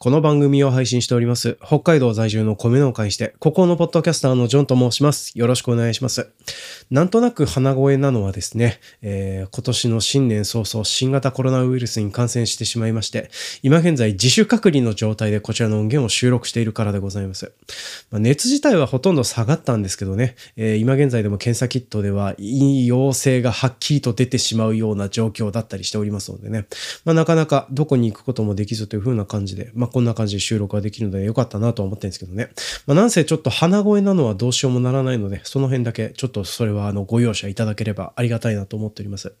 この番組を配信しております、北海道在住の米農家にして、ここのポッドキャスターのジョンと申します。よろしくお願いします。なんとなく鼻声なのはですね、えー、今年の新年早々新型コロナウイルスに感染してしまいまして、今現在自主隔離の状態でこちらの音源を収録しているからでございます。まあ、熱自体はほとんど下がったんですけどね、えー、今現在でも検査キットでは陽性がはっきりと出てしまうような状況だったりしておりますのでね、まあ、なかなかどこに行くこともできずという風な感じで、ま、こんな感じで収録ができるのでよかったなと思ってるんですけどね。まあ、なんせちょっと鼻声なのはどうしようもならないので、その辺だけちょっとそれはあのご容赦いただければありがたいなと思っております。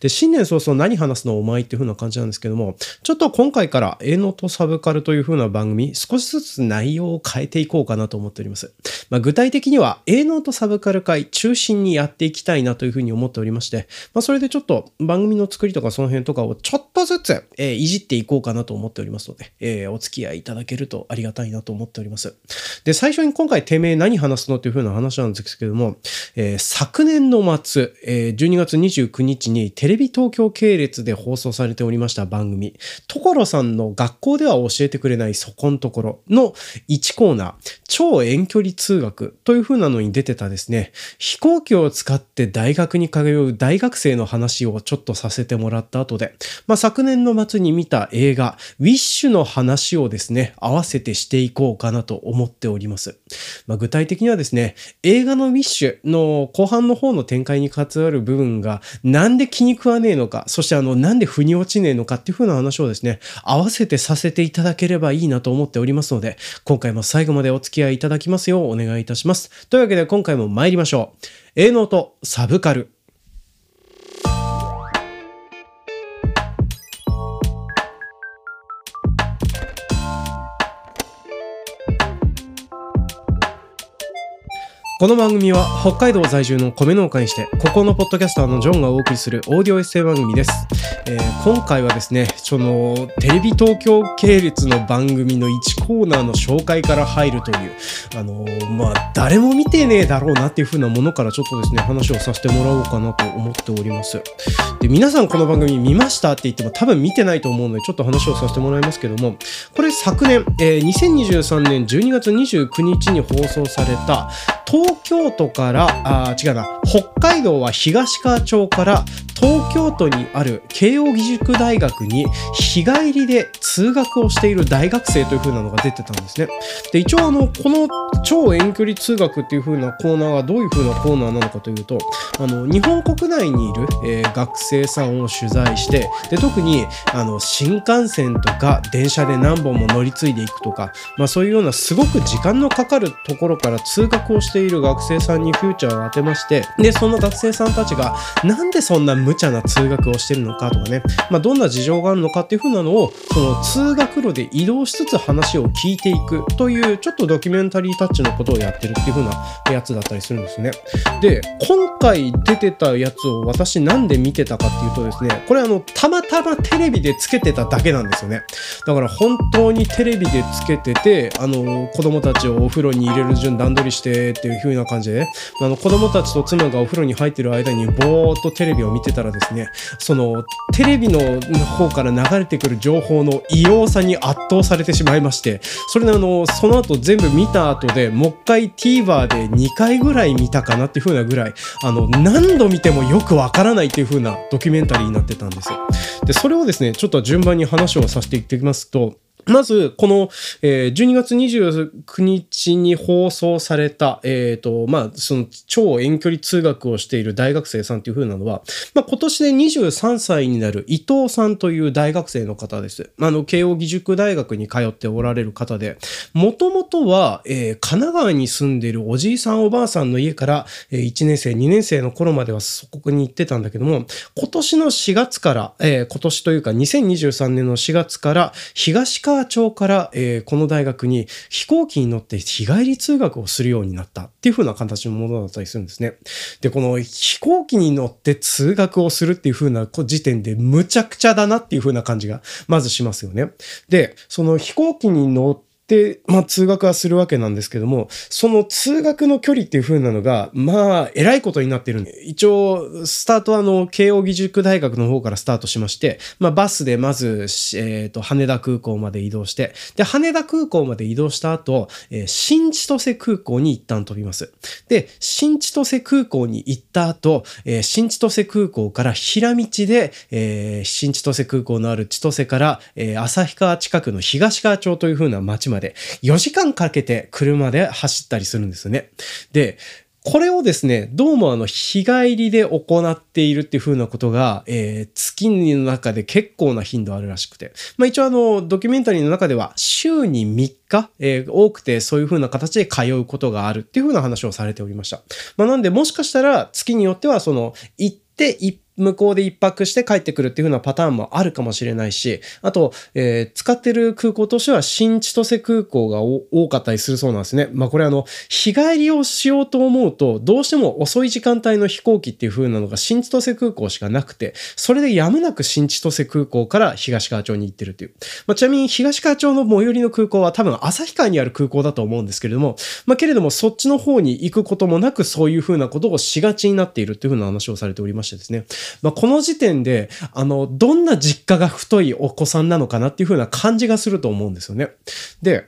で、新年早々何話すのお前っていう風な感じなんですけども、ちょっと今回から営農とサブカルという風な番組、少しずつ内容を変えていこうかなと思っております。まあ、具体的には営農とサブカル会中心にやっていきたいなという風に思っておりまして、まあ、それでちょっと番組の作りとかその辺とかをちょっとずつ、えー、いじっていこうかなと思っておりますので、えー、お付き合いいただけるとありがたいなと思っております。で、最初に今回てめえ何話すのっていう風な話なんですけども、えー、昨年の末、えー、12月29日にテレビ東京系列で放送されておりました番組、所さんの学校では教えてくれないそこんところの1コーナー、超遠距離通学という風なのに出てたですね、飛行機を使って大学に通う大学生の話をちょっとさせてもらった後で、まあ、昨年の末に見た映画、ウィッシュの話をですね、合わせてしていこうかなと思っております。まあ、具体的にはですね、映画のウィッシュの後半の方の展開に関わる部分が、なんで気に食わねえのか、そしてあの、なんで腑に落ちねえのかっていう風な話をですね、合わせてさせていただければいいなと思っておりますので、今回も最後までお付き合いいただきますようお願いいたします。というわけで今回も参りましょう。営農とサブカル。この番組は北海道在住の米農家にして、ここのポッドキャスターのジョンがお送りするオーディオエッセイ番組です。えー、今回はですね、その、テレビ東京系列の番組の1コーナーの紹介から入るという、あのー、まあ、誰も見てねえだろうなっていう風なものからちょっとですね、話をさせてもらおうかなと思っております。で、皆さんこの番組見ましたって言っても多分見てないと思うので、ちょっと話をさせてもらいますけども、これ昨年、えー、2023年12月29日に放送された、東京都から、あ、違うな、北海道は東川町から東京都にある慶応義塾大学に日帰りで通学をしている大学生という風なのが出てたんですね。で、一応あの、この超遠距離通学っていう風なコーナーがどういう風なコーナーなのかというと、あの、日本国内にいる、えー、学生さんを取材して、で、特に、あの、新幹線とか電車で何本も乗り継いでいくとか、まあそういうようなすごく時間のかかるところから通学をしている学生さんにフューチャーを当てまして、で、その学生さんたちが、なんでそんな無茶な通学をしてるのかとかね、まあ、どんな事情があるのかっていう風なのを、その通学路で移動しつつ話を聞いていくという、ちょっとドキュメンタリータッチのことをやってるっていう風なやつだったりするんですね。で、今回出てたやつを私なんで見てたかっていうとですね、これあの、たまたまテレビでつけてただけなんですよね。だから本当にテレビでつけてて、あの、子供たちをお風呂に入れる順段取りしてっていう風な感じで、あの、子供たちと妻がお風呂に入ってる間にぼーっとテレビを見てたらですね、ねそのテレビの方から流れてくる情報の異様さに圧倒されてしまいましてそれであのその後全部見た後でもう一回 TVer で2回ぐらい見たかなっていう風なぐらいあの何度見てもよくわからないっていう風なドキュメンタリーになってたんですよ。でそれをですねちょっと順番に話をさせていってきますとまず、この、えー、12月29日に放送された、えっ、と、ま、その超遠距離通学をしている大学生さんという風なのは、ま、今年で23歳になる伊藤さんという大学生の方です。あの、慶応義塾大学に通っておられる方で、もともとは、え、神奈川に住んでいるおじいさんおばあさんの家から、えー、1年生、2年生の頃まではそこに行ってたんだけども、今年の4月から、え、今年というか2023年の4月から東川町から、えー、この大学に飛行機に乗って日帰り通学をするようになったっていう風な形のものだったりするんですね。で、この飛行機に乗って通学をするっていう風な時点でむちゃくちゃだなっていう風な感じがまずしますよね。で、その飛行機に乗ってで、まあ通学はするわけなんですけども、その通学の距離っていう風なのが、まあ、えらいことになってるんで、一応、スタートはあの、慶応義塾大学の方からスタートしまして、まあバスでまず、えっ、ー、と、羽田空港まで移動して、で、羽田空港まで移動した後、えー、新千歳空港に一旦飛びます。で、新千歳空港に行った後、えー、新千歳空港から平道で、えー、新千歳空港のある千歳から、えー、旭川近くの東川町という風な町までで4時間かけて車で走ったりするんですよね。で、これをですね、どうもあの、日帰りで行っているっていう風なことが、えー、月の中で結構な頻度あるらしくて。まあ一応あの、ドキュメンタリーの中では、週に3日、えー、多くてそういう風な形で通うことがあるっていう風な話をされておりました。まあなんで、もしかしたら、月によっては、その、行って一向こうで一泊して帰ってくるっていう風なパターンもあるかもしれないし、あと、えー、使ってる空港としては新千歳空港が多かったりするそうなんですね。まあこれあの、日帰りをしようと思うと、どうしても遅い時間帯の飛行機っていう風なのが新千歳空港しかなくて、それでやむなく新千歳空港から東川町に行ってるっていう。まあちなみに東川町の最寄りの空港は多分旭川にある空港だと思うんですけれども、まあけれどもそっちの方に行くこともなくそういう風なことをしがちになっているっていう風な話をされておりましてですね。まあ、この時点で、あの、どんな実家が太いお子さんなのかなっていう風な感じがすると思うんですよね。で、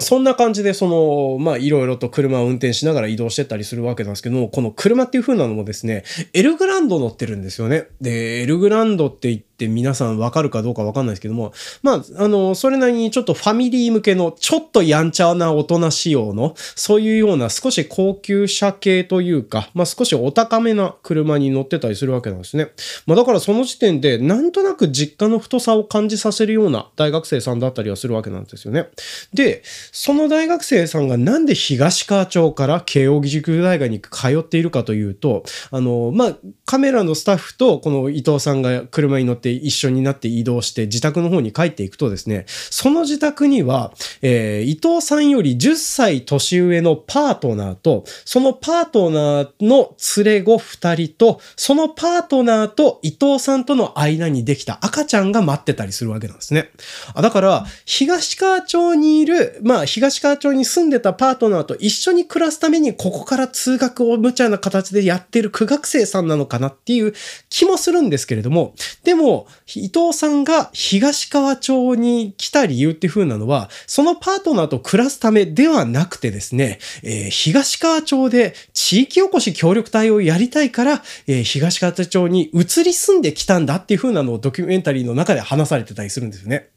そんな感じで、その、まあ、いろいろと車を運転しながら移動してたりするわけなんですけども、この車っていう風なのもですね、エルグランド乗ってるんですよね。で、エルグランドって言ってって皆さんわかるかどうかわかんないですけども、まあ、あの、それなりにちょっとファミリー向けの、ちょっとやんちゃな大人仕様の、そういうような少し高級車系というか、まあ少しお高めな車に乗ってたりするわけなんですね。まあだからその時点で、なんとなく実家の太さを感じさせるような大学生さんだったりはするわけなんですよね。で、その大学生さんがなんで東川町から慶応義塾大学に通っているかというと、あの、まあ、カメラのスタッフとこの伊藤さんが車に乗って一緒になって移動して自宅の方に帰っていくとですね、その自宅には、えー、伊藤さんより10歳年上のパートナーと、そのパートナーの連れ子2人と、そのパートナーと伊藤さんとの間にできた赤ちゃんが待ってたりするわけなんですね。あだから、東川町にいる、まあ、東川町に住んでたパートナーと一緒に暮らすために、ここから通学を無茶な形でやってる苦学生さんなのかなっていう気もするんですけれども、でも、伊藤さんが東川町に来た理由っていう風なのは、そのパートナーと暮らすためではなくてですね、えー、東川町で地域おこし協力隊をやりたいから、えー、東川町に移り住んできたんだっていう風なのをドキュメンタリーの中で話されてたりするんですよね。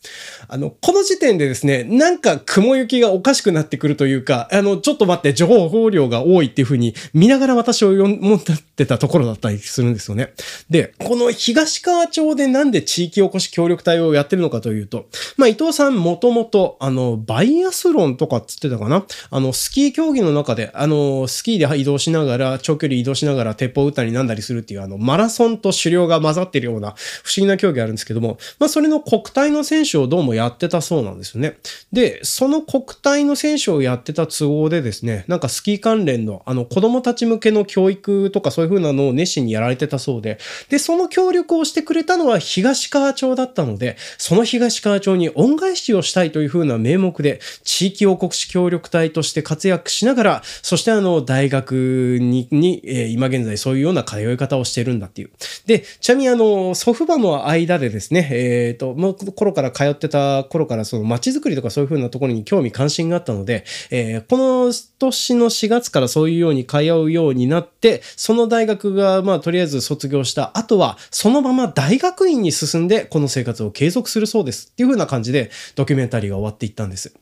あの、この時点でですね、なんか雲行きがおかしくなってくるというか、あの、ちょっと待って、情報量が多いっていう風に見ながら私を読んでたところだったりするんですよね。で、この東川町でなんで地域おこし協力隊をやってるのかというと、まあ、伊藤さんもともと、あの、バイアスロンとかっつってたかな？あの、スキー競技の中で、あの、スキーで移動しながら、長距離移動しながら鉄砲撃ったりなんだりするっていう、あの、マラソンと狩猟が混ざってるような不思議な競技あるんですけども、まあ、それの国体の選手をどうもやってたそうなんですよね。で、その国体の選手をやってた都合でですね、なんかスキー関連の、あの、子供たち向けの教育とかそういう風なのを熱心にやられてたそうで、で、その協力をしてくれたのは東川町だったので、その東川町に恩返しをしたいというふうな名目で、地域王国史協力隊として活躍しながら、そしてあの、大学に、にえー、今現在そういうような通い方をしてるんだっていう。で、ちなみにあの、祖父母の間でですね、えっ、ー、と、もう頃から通ってた頃からその街づくりとかそういうふうなところに興味関心があったので、えー、この年の4月からそういうように通うようになって、その大学がまあとりあえず卒業した後は、そのまま大学院に進んでこの生活を継続するそうですっていう風な感じでドキュメンタリーが終わっていったんです。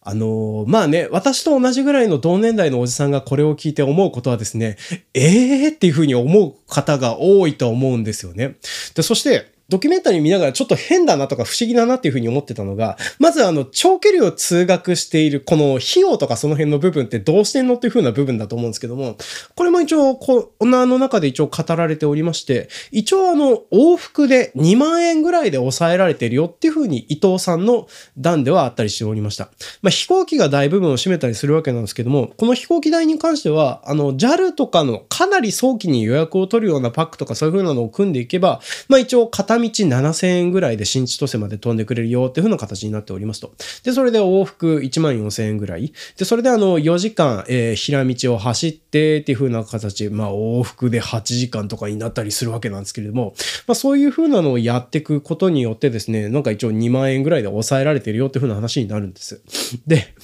あのー、まあね、私と同じぐらいの同年代のおじさんがこれを聞いて思うことはですね、ええー、っていう風に思う方が多いと思うんですよね。で、そして、ドキュメンタリー見ながらちょっと変だなとか不思議だなっていうふうに思ってたのが、まずあの、長距離を通学している、この費用とかその辺の部分ってどうしてんのっていうふうな部分だと思うんですけども、これも一応、このの中で一応語られておりまして、一応あの、往復で2万円ぐらいで抑えられてるよっていうふうに伊藤さんの段ではあったりしておりました。まあ、飛行機が大部分を占めたりするわけなんですけども、この飛行機代に関しては、あの、JAL とかのかなり早期に予約を取るようなパックとかそういうふうなのを組んでいけば、まあ一応道7000円ぐらいで新千歳まで飛んでくれるよっていう風な形になっておりますと。で、それで往復1万4000円ぐらい。で、それであの、4時間、えー、平道を走ってっていう風な形、まあ、往復で8時間とかになったりするわけなんですけれども、まあ、そういう風なのをやっていくことによってですね、なんか一応2万円ぐらいで抑えられてるよっていう風な話になるんです。で、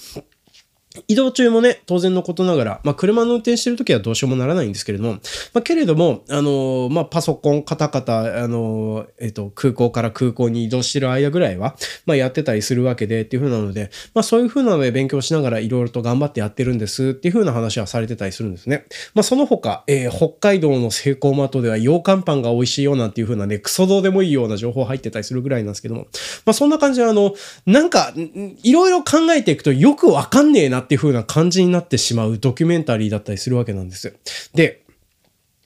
移動中もね、当然のことながら、まあ、車の運転してるときはどうしようもならないんですけれども、まあ、けれども、あのー、まあ、パソコン、カタカタ、あのー、えっ、ー、と、空港から空港に移動してる間ぐらいは、まあ、やってたりするわけで、っていう風なので、まあ、そういう風なので勉強しながらいろいろと頑張ってやってるんです、っていう風な話はされてたりするんですね。まあ、その他、えー、北海道のセイコーマートでは、羊羹パンが美味しいよなんていう風なね、クソどうでもいいような情報入ってたりするぐらいなんですけども、まあ、そんな感じで、あの、なんか、いろいろ考えていくとよくわかんねえなっていう風な感じになってしまうドキュメンタリーだったりするわけなんです。で、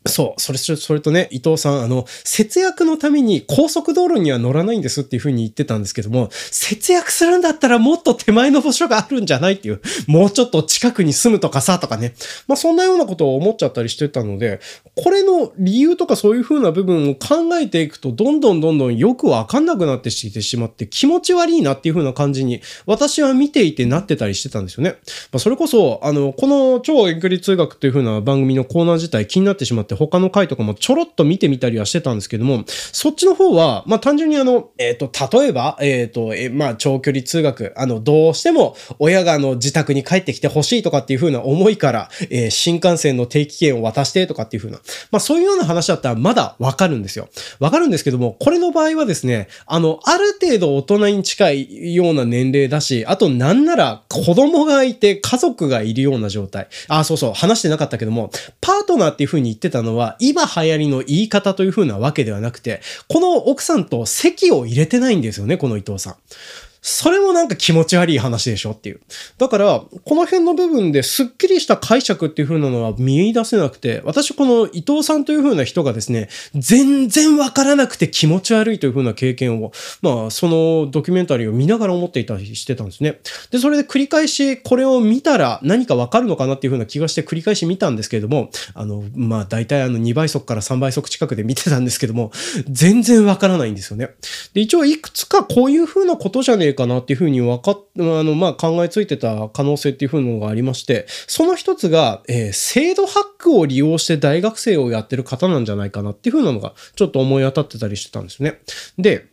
そう。それ、それとね、伊藤さん、あの、節約のために高速道路には乗らないんですっていうふうに言ってたんですけども、節約するんだったらもっと手前の場所があるんじゃないっていう、もうちょっと近くに住むとかさ、とかね。まあ、そんなようなことを思っちゃったりしてたので、これの理由とかそういうふうな部分を考えていくと、どんどんどんどんよくわかんなくなってきてしまって、気持ち悪いなっていうふうな感じに、私は見ていてなってたりしてたんですよね。まあ、それこそ、あの、この超遠距離通学というふうな番組のコーナー自体気になってしまって、他の回とかもちょろっと見てみたりはしてたんですけども、そっちの方は、まあ単純にあの、えっ、ー、と、例えば、えっ、ー、と、えまあ長距離通学、あの、どうしても親があの自宅に帰ってきてほしいとかっていう風な思いから、えー、新幹線の定期券を渡してとかっていう風な、まあそういうような話だったらまだわかるんですよ。わかるんですけども、これの場合はですね、あの、ある程度大人に近いような年齢だし、あとなんなら子供がいて家族がいるような状態。あ、そうそう、話してなかったけども、パートナーっていう風に言ってたたのは、今流行りの言い方という風なわけではなくて、この奥さんと席を入れてないんですよね、この伊藤さん。それもなんか気持ち悪い話でしょっていう。だから、この辺の部分ですっきりした解釈っていう風なのは見出せなくて、私この伊藤さんという風な人がですね、全然わからなくて気持ち悪いという風な経験を、まあ、そのドキュメンタリーを見ながら思っていたりしてたんですね。で、それで繰り返しこれを見たら何かわかるのかなっていう風な気がして繰り返し見たんですけれども、あの、まあ、大体あの2倍速から3倍速近くで見てたんですけども、全然わからないんですよね。で、一応いくつかこういう風なことじゃねえかなっていうふうに分かっ、あの、まあ、考えついてた可能性っていうふうなのがありまして、その一つが、えー、制度ハックを利用して大学生をやってる方なんじゃないかなっていうふうなのが、ちょっと思い当たってたりしてたんですね。で、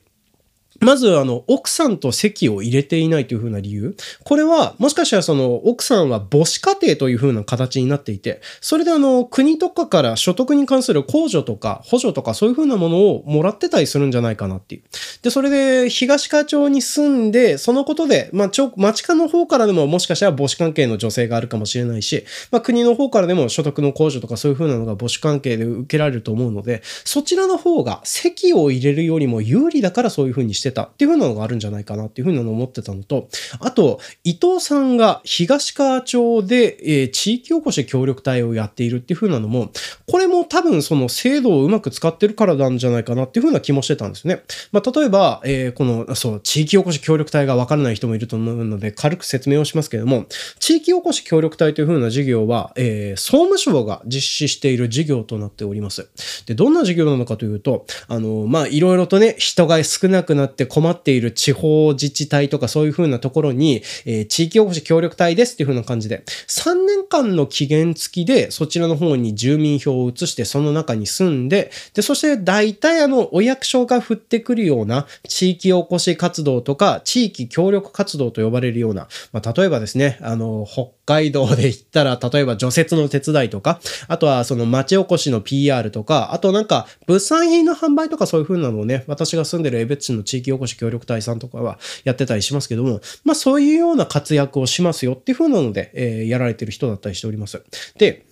まず、あの、奥さんと籍を入れていないというふうな理由。これは、もしかしたらその、奥さんは母子家庭というふうな形になっていて、それであの、国とかから所得に関する控除とか補助とかそういうふうなものをもらってたりするんじゃないかなっていう。で、それで、東川町に住んで、そのことで、まあ、ちょ、町家の方からでももしかしたら母子関係の女性があるかもしれないし、まあ、国の方からでも所得の控除とかそういうふうなのが母子関係で受けられると思うので、そちらの方が籍を入れるよりも有利だからそういうふうにしててたっていう風なのがあるんじゃないかなっていう風なのを思ってたのと、あと、伊藤さんが東川町で、えー、地域おこし協力隊をやっているっていう風なのも、これも多分その制度をうまく使ってるからなんじゃないかなっていう風な気もしてたんですね。まあ、例えば、えー、この、そう、地域おこし協力隊がわからない人もいると思うので、軽く説明をしますけれども、地域おこし協力隊という風な事業は、えー、総務省が実施している事業となっております。で、どんな事業なのかというと、あの、まあ、いろいろとね、人が少なくなって困っている地方自治体とかそういう風なところに、えー、地域おこし協力隊ですっていう風な感じで、3年間の期限付きでそちらの方に住民票を移してその中に住んで、で、そして大体あの、お役所が振ってくるような地域おこし活動とか、地域協力活動と呼ばれるような、まあ、例えばですね、あの、北海道で言ったら、例えば除雪の手伝いとか、あとはその町おこしの PR とか、あとなんか物産品の販売とかそういう風なのをね、私が住んでる江別市の地域おこし協力隊さんとかはやってたりしますけども、まあそういうような活躍をしますよっていう風なので、えー、やられてる人だったりしております。で、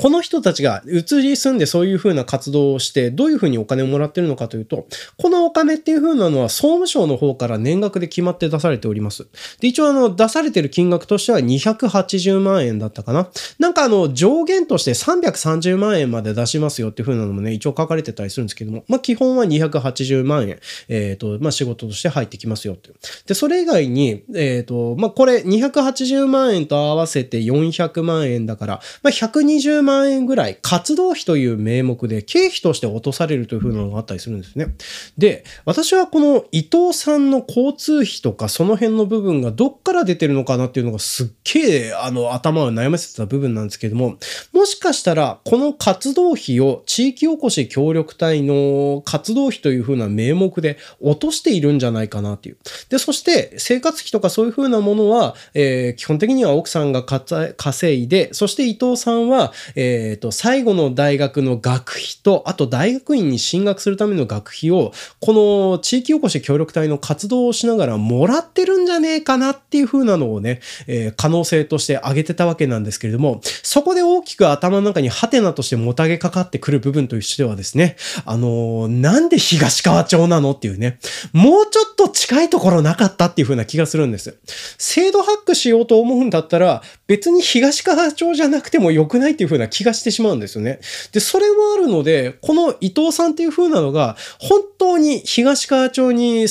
この人たちが移り住んでそういうふうな活動をして、どういうふうにお金をもらってるのかというと、このお金っていうふうなのは総務省の方から年額で決まって出されております。で、一応あの、出されてる金額としては280万円だったかな。なんかあの、上限として330万円まで出しますよっていうふうなのもね、一応書かれてたりするんですけども、まあ基本は280万円、えっ、ー、と、まあ仕事として入ってきますよっていう。で、それ以外に、えっ、ー、と、まあこれ280万円と合わせて400万円だから、まあ120万万円ぐらい活動費という名目で経費として落とされるというふうなのがあったりするんですね。で、私はこの伊藤さんの交通費とかその辺の部分がどっから出てるのかなっていうのがすっげえあの頭を悩ませてた部分なんですけども、もしかしたらこの活動費を地域おこし協力隊の活動費というふうな名目で落としているんじゃないかなっていう。で、そして生活費とかそういうふうなものは、えー、基本的には奥さんが稼いで、そして伊藤さんは、えっ、ー、と、最後の大学の学費と、あと大学院に進学するための学費を、この地域おこし協力隊の活動をしながらもらってるんじゃねえかなっていうふうなのをね、えー、可能性として挙げてたわけなんですけれども、そこで大きく頭の中にハテナとしてもたげかかってくる部分としてはですね、あのー、なんで東川町なのっていうね、もうちょっと近いところなかったっていうふうな気がするんです。制度ハックしようと思うんだったら、別に東川町じゃなくても良くないっていう風な気がしてしまうんですよね。で、それもあるので、この伊藤さんっていう風なのが、本当に東川町に移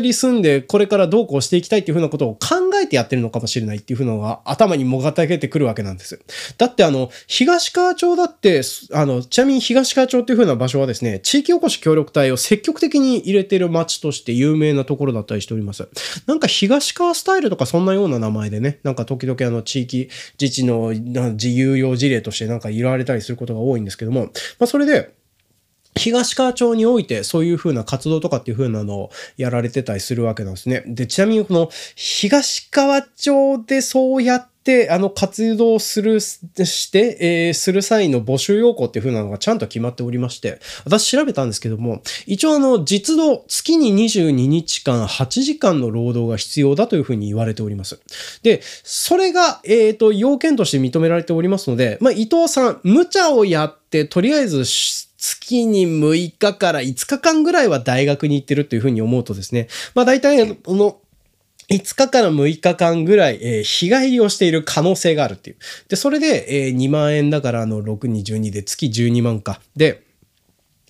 り住んで、これからどうこうしていきたいっていう風なことを考えてやってるのかもしれないっていう風なのが頭にもがたけてくるわけなんです。だってあの、東川町だって、あの、ちなみに東川町っていう風な場所はですね、地域おこし協力隊を積極的に入れてる町として有名なところだったりしております。なんか東川スタイルとかそんなような名前でね、なんか時々あの地域自治の自由用事例としてなんか言われたりすることが多いんですけども、まあそれで、東川町においてそういうふうな活動とかっていうふうなのをやられてたりするわけなんですね。で、ちなみにこの東川町でそうやって、あの、活動する、して、えー、する際の募集要項っていう風なのがちゃんと決まっておりまして、私調べたんですけども、一応あの、実動、月に22日間8時間の労働が必要だという風に言われております。で、それが、えっ、ー、と、要件として認められておりますので、まあ、伊藤さん、無茶をやって、とりあえず、月に6日から5日間ぐらいは大学に行ってるというふうに思うとですね、まあ大体、この、5日から6日間ぐらい、えー、日帰りをしている可能性があるっていう。で、それで、えー、2万円だから、あの、6に12で月12万か。で、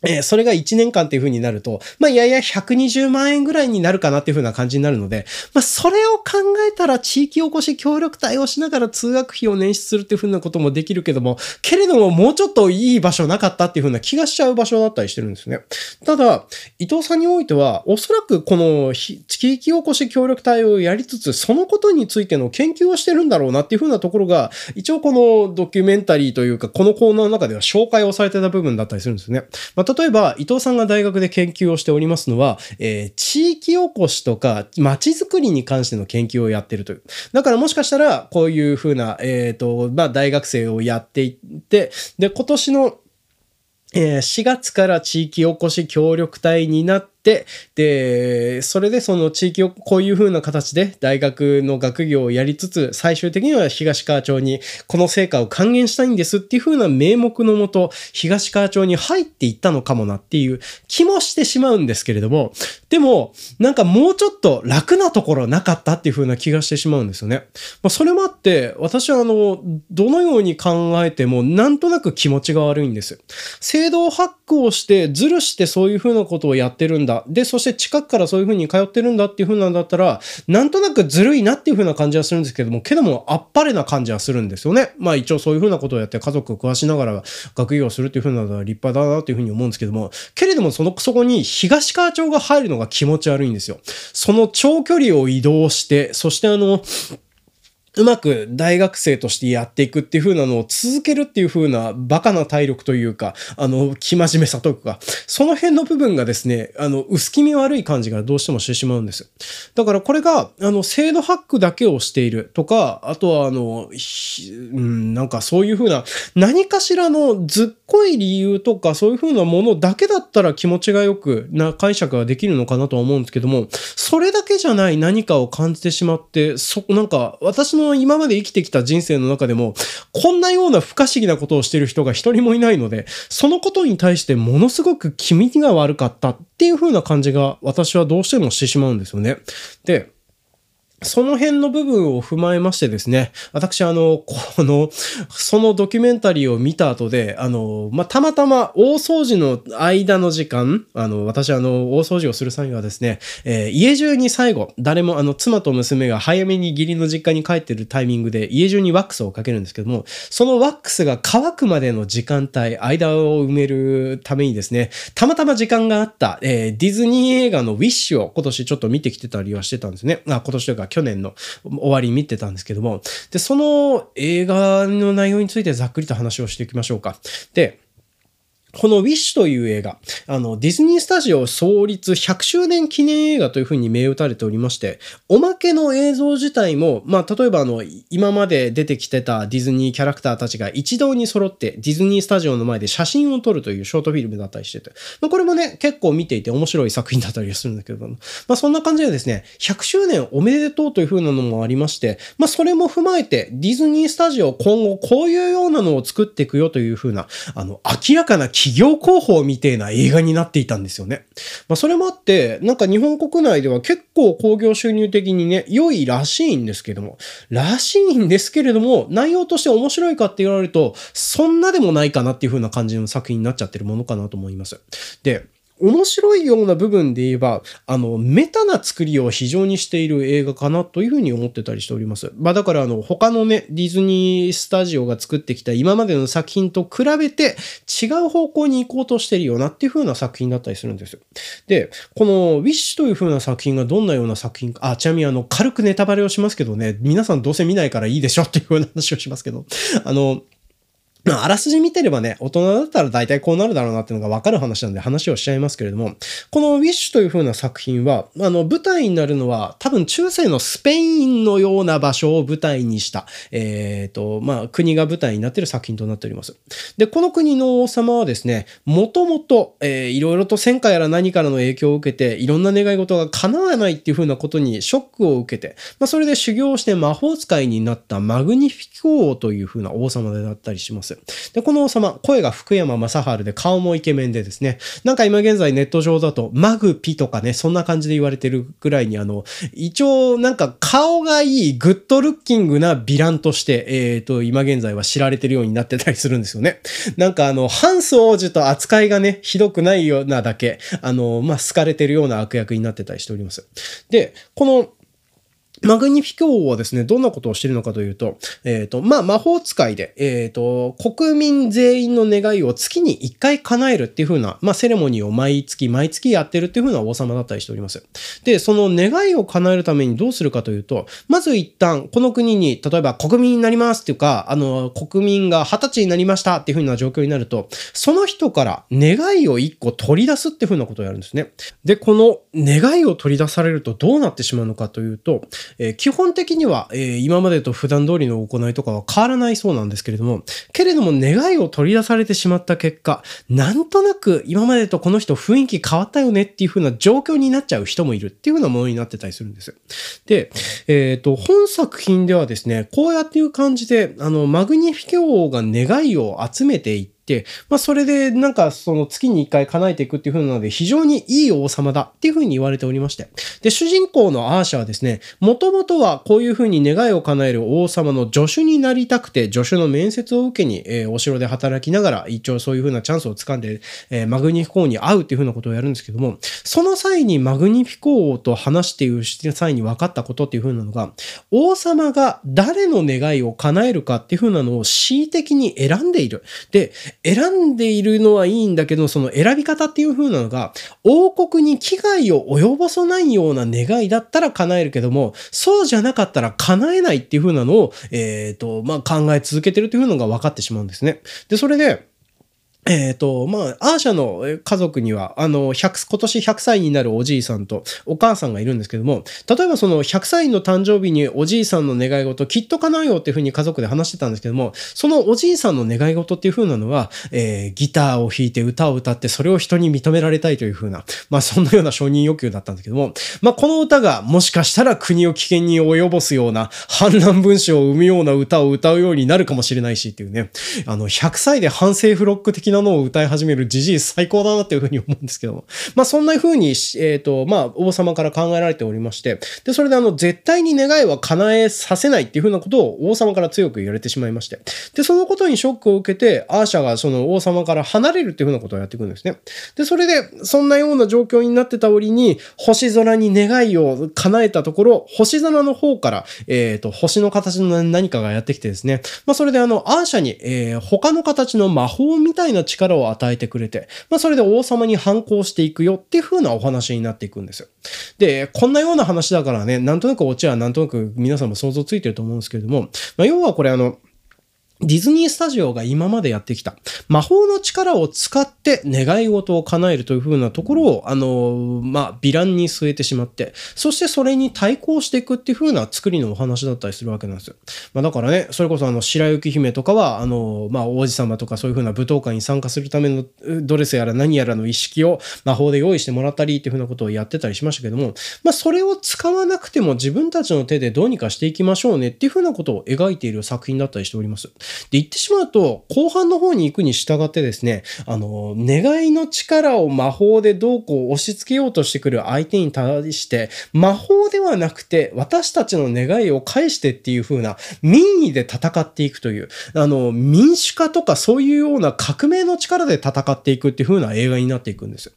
えー、それが1年間っていう風になると、まあ、やや120万円ぐらいになるかなっていう風な感じになるので、まあ、それを考えたら地域おこし協力隊をしながら通学費を捻出するっていう風なこともできるけども、けれどももうちょっといい場所なかったっていう風な気がしちゃう場所だったりしてるんですね。ただ、伊藤さんにおいては、おそらくこの地域おこし協力隊をやりつつ、そのことについての研究をしてるんだろうなっていう風なところが、一応このドキュメンタリーというか、このコーナーの中では紹介をされてた部分だったりするんですね。ま例えば、伊藤さんが大学で研究をしておりますのは、えー、地域おこしとか街づくりに関しての研究をやってるという。だからもしかしたら、こういうふうな、えっ、ー、と、まあ、大学生をやっていって、で、今年のえ、4月から地域おこし協力隊になって、で、それでその地域をこういう風な形で大学の学業をやりつつ、最終的には東川町にこの成果を還元したいんですっていう風な名目のもと、東川町に入っていったのかもなっていう気もしてしまうんですけれども、でも、なんかもうちょっと楽なところなかったっていう風な気がしてしまうんですよね。まあ、それもあって、私はあの、どのように考えてもなんとなく気持ちが悪いんです。制度ハックをして、ずるしてそういう風なことをやってるんだ。で、そして近くからそういう風に通ってるんだっていう風なんだったら、なんとなくずるいなっていう風な感じはするんですけども、けどもあっぱれな感じはするんですよね。まあ一応そういう風なことをやって家族を食わしながら学業をするっていう風なのは立派だなという風に思うんですけども、けれどもその、そこに東川町が入るのが気持ち悪いんですよ。その長距離を移動して、そしてあの、うまく大学生としてやっていくっていう風なのを続けるっていう風なバカな体力というか、あの、気真面目さとか、その辺の部分がですね、あの、薄気味悪い感じがどうしてもしてしまうんです。だからこれが、あの、制度ハックだけをしているとか、あとはあの、うん、なんかそういう風な、何かしらのずっこい理由とか、そういう風なものだけだったら気持ちがよくな解釈ができるのかなとは思うんですけども、それだけじゃない何かを感じてしまって、そ、なんか私の今まで生きてきた人生の中でも、こんなような不可思議なことをしてる人が一人もいないので、そのことに対してものすごく気味が悪かったっていう風な感じが私はどうしてもしてしまうんですよね。で、その辺の部分を踏まえましてですね、私、あの、この、そのドキュメンタリーを見た後で、あの、まあ、たまたま大掃除の間の時間、あの、私、あの、大掃除をする際はですね、えー、家中に最後、誰も、あの、妻と娘が早めに義理の実家に帰ってるタイミングで、家中にワックスをかけるんですけども、そのワックスが乾くまでの時間帯、間を埋めるためにですね、たまたま時間があった、えー、ディズニー映画のウィッシュを今年ちょっと見てきてたりはしてたんですね。あ、今年とか、去年の終わり見てたんですけども、で、その映画の内容についてざっくりと話をしていきましょうか。で、このウィッシュという映画、あの、ディズニースタジオ創立100周年記念映画というふうに銘打たれておりまして、おまけの映像自体も、まあ、例えばあの、今まで出てきてたディズニーキャラクターたちが一堂に揃ってディズニースタジオの前で写真を撮るというショートフィルムだったりしてて、まあ、これもね、結構見ていて面白い作品だったりするんだけども、まあ、そんな感じでですね、100周年おめでとうというふうなのもありまして、まあ、それも踏まえて、ディズニースタジオ今後こういうようなのを作っていくよというふうな、あの、明らかな企業広報みてえな映画になっていたんですよね。まあ、それもあって、なんか日本国内では結構興行収入的にね、良いらしいんですけども、らしいんですけれども、内容として面白いかって言われると、そんなでもないかなっていう風な感じの作品になっちゃってるものかなと思います。で、面白いような部分で言えば、あの、メタな作りを非常にしている映画かなというふうに思ってたりしております。まあだからあの、他のね、ディズニースタジオが作ってきた今までの作品と比べて違う方向に行こうとしてるよなっていう風な作品だったりするんですよ。で、このウィッシュという風な作品がどんなような作品か、あ、ちなみにあの、軽くネタバレをしますけどね、皆さんどうせ見ないからいいでしょっていう風な話をしますけど、あの、まあ、あらすじ見てればね、大人だったら大体こうなるだろうなっていうのがわかる話なんで話をしちゃいますけれども、このウィッシュという風な作品は、あの、舞台になるのは多分中世のスペインのような場所を舞台にした、えっ、ー、と、まあ、国が舞台になっている作品となっております。で、この国の王様はですね、もともと、えー、いろいろと戦火やら何からの影響を受けて、いろんな願い事が叶わないっていう風なことにショックを受けて、まあ、それで修行して魔法使いになったマグニフィコ王という風な王様であったりします。。で、この王様、声が福山雅治で顔もイケメンでですね、なんか今現在ネット上だとマグピとかね、そんな感じで言われてるぐらいにあの、一応なんか顔がいいグッドルッキングなヴィランとして、えっ、ー、と、今現在は知られてるようになってたりするんですよね。なんかあの、ハンス王子と扱いがね、ひどくないようなだけ、あの、まあ、好かれてるような悪役になってたりしております。で、この、マグニフィコ王はですね、どんなことをしているのかというと、えっ、ー、と、まあ、魔法使いで、えっ、ー、と、国民全員の願いを月に一回叶えるっていう風な、まあ、セレモニーを毎月毎月やってるっていう風な王様だったりしております。で、その願いを叶えるためにどうするかというと、まず一旦、この国に、例えば国民になりますっていうか、あの、国民が二十歳になりましたっていう風な状況になると、その人から願いを一個取り出すっていう風なことをやるんですね。で、この願いを取り出されるとどうなってしまうのかというと、えー、基本的には、えー、今までと普段通りの行いとかは変わらないそうなんですけれども、けれども願いを取り出されてしまった結果、なんとなく今までとこの人雰囲気変わったよねっていう風な状況になっちゃう人もいるっていう風なものになってたりするんです。で、えっ、ー、と、本作品ではですね、こうやっていう感じで、あの、マグニフィケ王が願いを集めていって、、まあ、それでなんかその月に一回叶えていくっていう風なので、非常にいい王様だっていう風に言われておりまして。で、主人公のアーシャはですね、もともとはこういう風に願いを叶える王様の助手になりたくて、助手の面接を受けに、えー、お城で働きながら、一応そういう風なチャンスを掴んで、えー、マグニフィコ王に会うっていう風なことをやるんですけども、その際にマグニフィコ王と話している際に分かったことっていう風なのが、王様が誰の願いを叶えるかっていう風なのを恣意的に選んでいる。で、選んでいるのはいいんだけど、その選び方っていう風なのが、王国に危害を及ぼさないような願いだったら叶えるけども、そうじゃなかったら叶えないっていう風なのを、えっ、ー、と、まあ、考え続けてるという風のが分かってしまうんですね。で、それで、えっ、と、まあ、アーシャの家族には、あの、100、今年100歳になるおじいさんとお母さんがいるんですけども、例えばその100歳の誕生日におじいさんの願い事きっと叶うよっていうふうに家族で話してたんですけども、そのおじいさんの願い事っていうふうなのは、えー、ギターを弾いて歌を歌ってそれを人に認められたいというふうな、まあ、そんなような承認欲求だったんですけども、まあ、この歌がもしかしたら国を危険に及ぼすような、反乱分子を生むような歌を歌うようになるかもしれないしっていうね、あの、100歳で反政府ロック的ななのを歌い始めるじじい最高だなっていうふうに思うんですけども。まあそんな風に、えっ、ー、と、まあ王様から考えられておりまして、で、それであの、絶対に願いは叶えさせないっていうふうなことを王様から強く言われてしまいまして。で、そのことにショックを受けて、アーシャがその王様から離れるっていうふうなことをやっていくんですね。で、それで、そんなような状況になってた折に、星空に願いを叶えたところ、星空の方から、えっ、ー、と、星の形の何かがやってきてですね、まあそれであの、アーシャに、えー、他の形の魔法みたいな力を与えてくれて、まあそれで王様に反抗していくよっていう風なお話になっていくんですよ。で、こんなような話だからね、なんとなくオチはなんとなく皆さんも想像ついてると思うんですけれども、まあ要はこれあの、ディズニースタジオが今までやってきた魔法の力を使って願い事を叶えるという風なところを、あの、まあ、ヴィランに据えてしまって、そしてそれに対抗していくっていう風な作りのお話だったりするわけなんですよ。まあ、だからね、それこそあの、白雪姫とかは、あの、まあ、王子様とかそういう風な舞踏会に参加するためのドレスやら何やらの意識を魔法で用意してもらったりっていう風なことをやってたりしましたけども、まあ、それを使わなくても自分たちの手でどうにかしていきましょうねっていう風なことを描いている作品だったりしております。で、言ってしまうと、後半の方に行くに従ってですね、あの、願いの力を魔法でどうこう押し付けようとしてくる相手に対して、魔法ではなくて、私たちの願いを返してっていう風な民意で戦っていくという、あの、民主化とかそういうような革命の力で戦っていくっていう風な映画になっていくんですよ。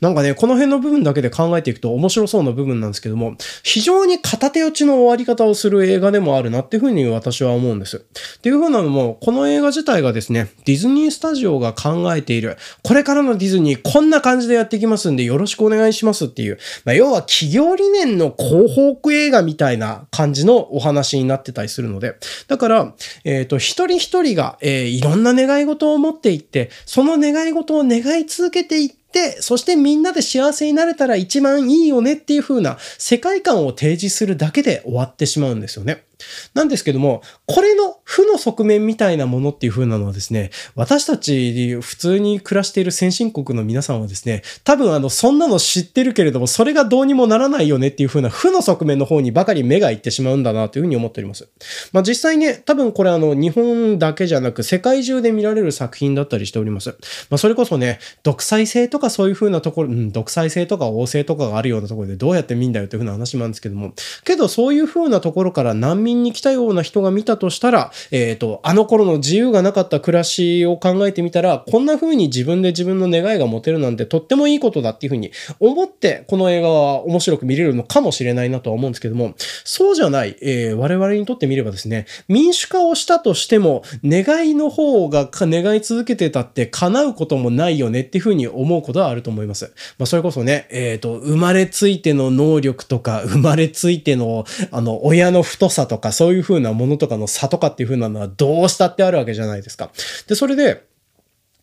なんかね、この辺の部分だけで考えていくと面白そうな部分なんですけども、非常に片手打ちの終わり方をする映画でもあるなっていう風に私は思うんです。っていう風なのも、もこの映画自体がですね、ディズニースタジオが考えている、これからのディズニーこんな感じでやっていきますんでよろしくお願いしますっていう、まあ、要は企業理念の広報映画みたいな感じのお話になってたりするので、だから、えっ、ー、と、一人一人が、えー、いろんな願い事を持っていって、その願い事を願い続けていって、で、そしてみんなで幸せになれたら一番いいよねっていう風な世界観を提示するだけで終わってしまうんですよね。なんですけども、これの負の側面みたいなものっていう風なのはですね、私たち普通に暮らしている先進国の皆さんはですね、多分あの、そんなの知ってるけれども、それがどうにもならないよねっていう風な負の側面の方にばかり目がいってしまうんだなという風に思っております。まあ実際ね、多分これあの、日本だけじゃなく世界中で見られる作品だったりしております。まあそれこそね、独裁性とかそういう風なところ、うん、独裁性とか王政とかがあるようなところでどうやって見んだよという風な話なんですけども、けどそういう風なところから難民に来たような人が見たとしたら、えっ、ー、と、あの頃の自由がなかった暮らしを考えてみたら、こんな風に自分で自分の願いが持てるなんてとってもいいことだっていう風に思って、この映画は面白く見れるのかもしれないなとは思うんですけども、そうじゃない、えー、我々にとってみればですね、民主化をしたとしても、願いの方が願い続けてたって叶うこともないよねっていう風に思うことはあると思います。まあ、それこそね、えっ、ー、と、生まれついての能力とか、生まれついての、あの、親の太さとか、とかそういう風なものとかの差とかっていう風なのはどうしたってあるわけじゃないですか。で、それで、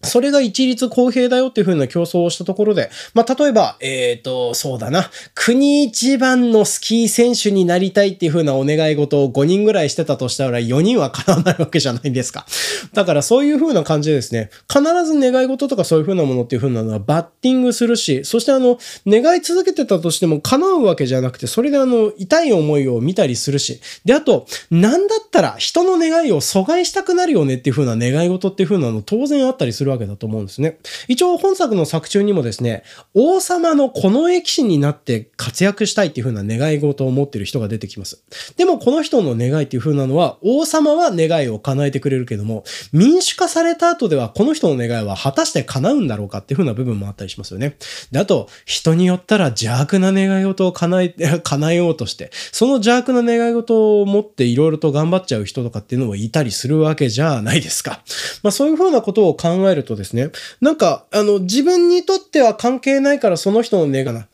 それが一律公平だよっていう風な競争をしたところで、まあ、例えば、えっ、ー、と、そうだな、国一番のスキー選手になりたいっていう風なお願い事を5人ぐらいしてたとしたら4人は叶わないわけじゃないですか。だからそういう風な感じでですね、必ず願い事とかそういう風なものっていう風なのはバッティングするし、そしてあの、願い続けてたとしても叶うわけじゃなくて、それであの、痛い思いを見たりするし、で、あと、なんだったら人の願いを阻害したくなるよねっていう風な願い事っていう風なの当然あったりするわけだと思うんですね。一応本作の作中にもですね、王様のこの駅士になって活躍したいっていう風な願い事を持ってる人が出てきます。でもこの人の願いっていう風なのは、王様は願いを叶えてくれるけども、民主化された後ではこの人の願いは果たして叶うんだろうかっていう風な部分もあったりしますよね。で、あと、人によったら邪悪な願い事を叶え、叶えようとして、その邪悪な願い事を持っていろいろと頑張っちゃう人とかっていうのもいたりするわけじゃないですか。まあそういう風なことを考えるとです、ね。なんか、あの、自分にとっては関係ないからその人の願いな、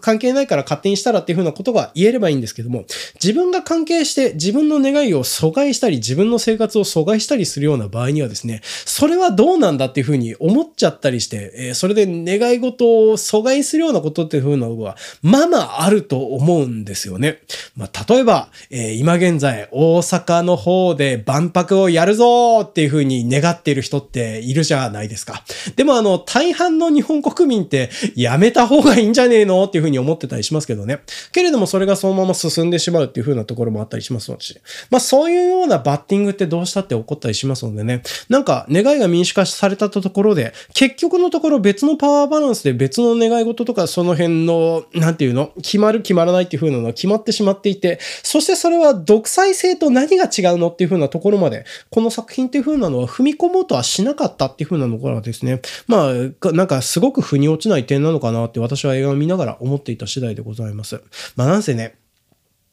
関係ないから勝手にしたらっていうふうなことが言えればいいんですけども、自分が関係して自分の願いを阻害したり、自分の生活を阻害したりするような場合にはですね、それはどうなんだっていうふうに思っちゃったりして、えー、それで願い事を阻害するようなことっていうふうなのは、まあまああると思うんですよね。まあ、例えば、えー、今現在、大阪の方で万博をやるぞっていうふうに願っている人っているじゃないですか。でもあの、大半の日本国民ってやめた方がいいんじゃねえのっていうふうに思ってたりしますけどね。けれどもそれがそのまま進んでしまうっていうふうなところもあったりしますし。まあそういうようなバッティングってどうしたって起こったりしますのでね。なんか願いが民主化されたところで、結局のところ別のパワーバランスで別の願い事とかその辺の、なんていうの決まる決まらないっていう風なのは決まってしまっていて、そしてそれは独裁性と何が違うのっていう風なところまで、この作品っていう風なのは踏み込もうとはしなかったっていう風なのからですね、まあ、なんかすごく腑に落ちない点なのかなって私は映画を見ながら思っていた次第でございます。まあなんせね、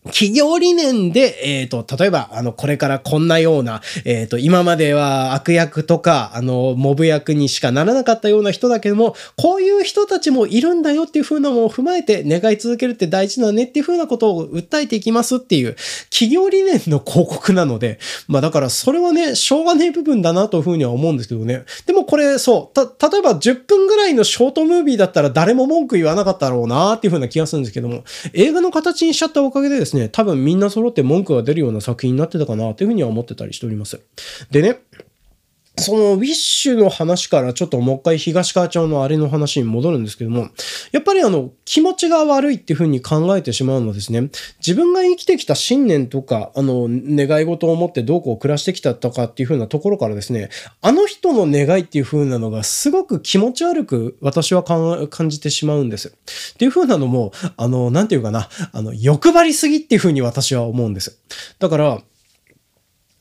企業理念で、えっ、ー、と、例えば、あの、これからこんなような、えっ、ー、と、今までは悪役とか、あの、モブ役にしかならなかったような人だけども、こういう人たちもいるんだよっていう風なのを踏まえて願い続けるって大事だねっていう風なことを訴えていきますっていう企業理念の広告なので、まあだからそれはね、しょうがねえ部分だなという風には思うんですけどね。でもこれ、そう、た、例えば10分ぐらいのショートムービーだったら誰も文句言わなかったろうなっていう風な気がするんですけども、映画の形にしちゃったおかげでですね、ね、多分みんな揃って文句が出るような作品になってたかなというふうには思ってたりしております。でね、そのウィッシュの話からちょっともう一回東川町のあれの話に戻るんですけども、やっぱりあの気持ちが悪いっていうふうに考えてしまうのはですね、自分が生きてきた信念とか、あの願い事を持ってどうこう暮らしてきたとかっていうふうなところからですね、あの人の願いっていうふうなのがすごく気持ち悪く私は感じてしまうんです。っていうふうなのも、あの、なんていうかな、あの欲張りすぎっていうふうに私は思うんです。だから、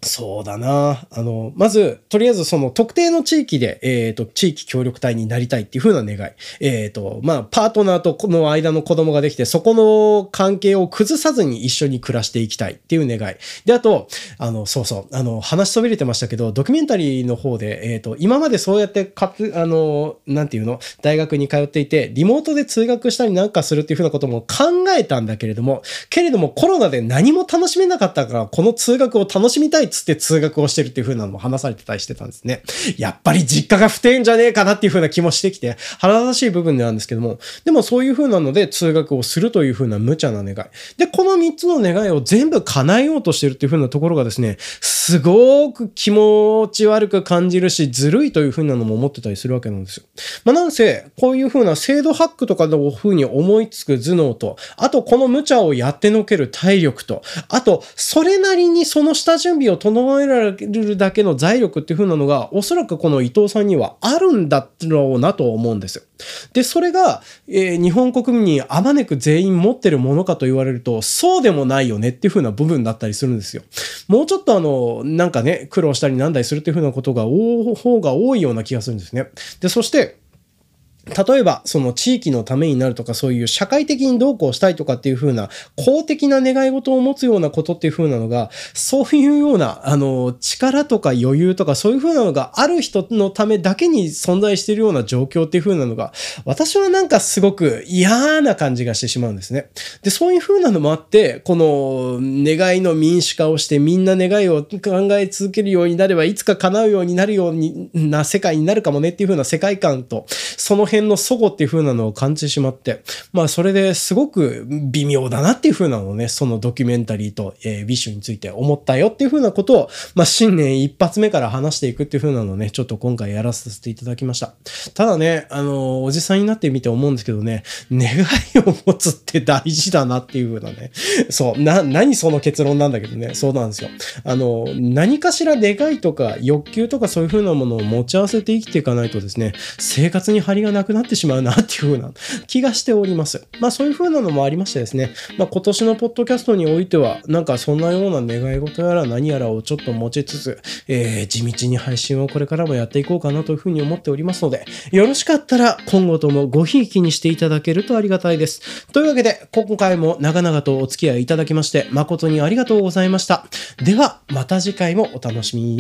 そうだな。あの、まず、とりあえずその特定の地域で、えっ、ー、と、地域協力隊になりたいっていう風な願い。えっ、ー、と、まあ、パートナーとこの間の子供ができて、そこの関係を崩さずに一緒に暮らしていきたいっていう願い。で、あと、あの、そうそう、あの、話しそびれてましたけど、ドキュメンタリーの方で、えっ、ー、と、今までそうやってかつ、あの、なんていうの、大学に通っていて、リモートで通学したりなんかするっていう風なことも考えたんだけれども、けれどもコロナで何も楽しめなかったから、この通学を楽しみたいつって通学をしてるっていう風なのも話されてたりしてたんですね。やっぱり実家が不定んじゃねえかなっていう風な気もしてきて、腹立たしい部分なんですけども、でもそういう風なので通学をするという風な無茶な願い。で、この3つの願いを全部叶えようとしてるっていう風なところがですね、すごく気持ち悪く感じるし、ずるいという風なのも思ってたりするわけなんですよ。まあ、なんせ、こういう風な制度ハックとかの風に思いつく頭脳と、あとこの無茶をやってのける体力と、あと、それなりにその下準備を整えられるだけの財力っていう風なのが、おそらくこの伊藤さんにはあるんだろうなと思うんですよ。で、それが、えー、日本国民にあまねく全員持ってるものかと言われると、そうでもないよねっていう風な部分だったりするんですよ。もうちょっとあの、なんかね、苦労したりなんだりするっていう風なことが、方が多いような気がするんですね。で、そして、例えば、その地域のためになるとか、そういう社会的にどうこうしたいとかっていう風な、公的な願い事を持つようなことっていう風なのが、そういうような、あの、力とか余裕とか、そういう風なのがある人のためだけに存在しているような状況っていう風なのが、私はなんかすごく嫌な感じがしてしまうんですね。で、そういう風なのもあって、この願いの民主化をして、みんな願いを考え続けるようになれば、いつか叶うようになるような世界になるかもねっていう風な世界観と、その辺の齟齬っていう風なのを感じてしまって、まあそれですごく微妙だなっていう風なのをね、そのドキュメンタリーと、えー、ウィッシュについて思ったよっていう風なことを、まあ新年一発目から話していくっていう風なのをね、ちょっと今回やらさせていただきました。ただね、あの、おじさんになってみて思うんですけどね、願いを持つって大事だなっていう風なね、そう、な、何その結論なんだけどね、そうなんですよ。あの、何かしら願いとか欲求とかそういう風なものを持ち合わせて生きていかないとですね、生活に張りがなくなってしまうなっていう風な気がしております。まあそういう風なのもありましてですね、まあ今年のポッドキャストにおいては、なんかそんなような願い事やら何やらをちょっと持ちつつ、えー、地道に配信をこれからもやっていこうかなという風に思っておりますので、よろしかったら今後ともごひいきにしていただけるとありがたいです。というわけで、今回も長々とお付き合いいただきまして、誠にありがとうございました。では、また次回もお楽しみに。